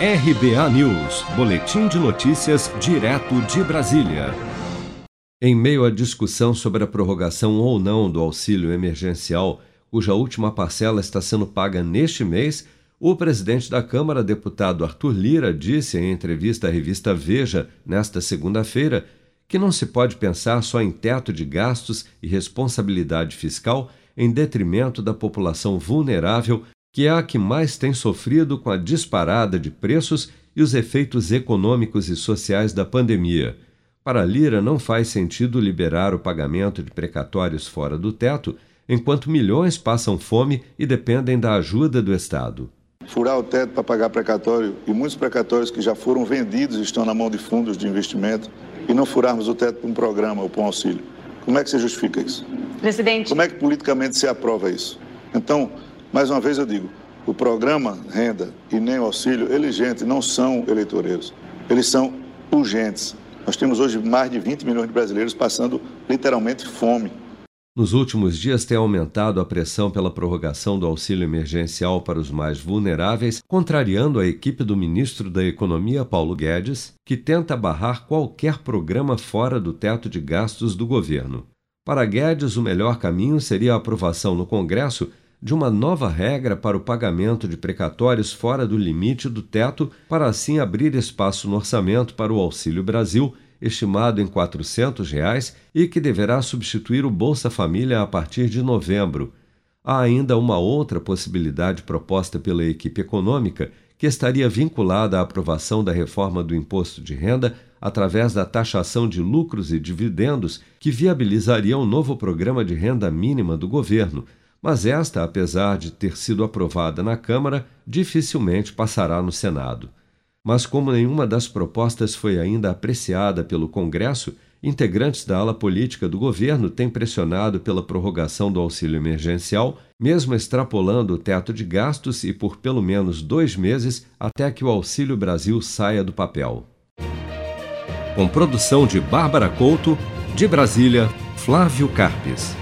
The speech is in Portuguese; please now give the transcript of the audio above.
RBA News, Boletim de Notícias, direto de Brasília. Em meio à discussão sobre a prorrogação ou não do auxílio emergencial, cuja última parcela está sendo paga neste mês, o presidente da Câmara, deputado Arthur Lira, disse em entrevista à revista Veja, nesta segunda-feira, que não se pode pensar só em teto de gastos e responsabilidade fiscal em detrimento da população vulnerável que é a que mais tem sofrido com a disparada de preços e os efeitos econômicos e sociais da pandemia. Para a Lira, não faz sentido liberar o pagamento de precatórios fora do teto, enquanto milhões passam fome e dependem da ajuda do Estado. Furar o teto para pagar precatório e muitos precatórios que já foram vendidos estão na mão de fundos de investimento e não furarmos o teto para um programa ou para um auxílio. Como é que você justifica isso? Presidente. Como é que politicamente se aprova isso? Então, mais uma vez eu digo, o programa renda e nem o auxílio, eles, gente, não são eleitoreiros. Eles são urgentes. Nós temos hoje mais de 20 milhões de brasileiros passando literalmente fome. Nos últimos dias tem aumentado a pressão pela prorrogação do auxílio emergencial para os mais vulneráveis, contrariando a equipe do ministro da Economia, Paulo Guedes, que tenta barrar qualquer programa fora do teto de gastos do governo. Para Guedes, o melhor caminho seria a aprovação no Congresso de uma nova regra para o pagamento de precatórios fora do limite do teto, para assim abrir espaço no orçamento para o Auxílio Brasil, estimado em 400 reais, e que deverá substituir o Bolsa Família a partir de novembro. Há ainda uma outra possibilidade proposta pela equipe econômica, que estaria vinculada à aprovação da reforma do imposto de renda através da taxação de lucros e dividendos, que viabilizaria um novo programa de renda mínima do governo mas esta, apesar de ter sido aprovada na Câmara, dificilmente passará no Senado. Mas, como nenhuma das propostas foi ainda apreciada pelo Congresso, integrantes da ala política do governo têm pressionado pela prorrogação do auxílio emergencial, mesmo extrapolando o teto de gastos e por pelo menos dois meses até que o Auxílio Brasil saia do papel. Com produção de Bárbara Couto, de Brasília, Flávio Carpes.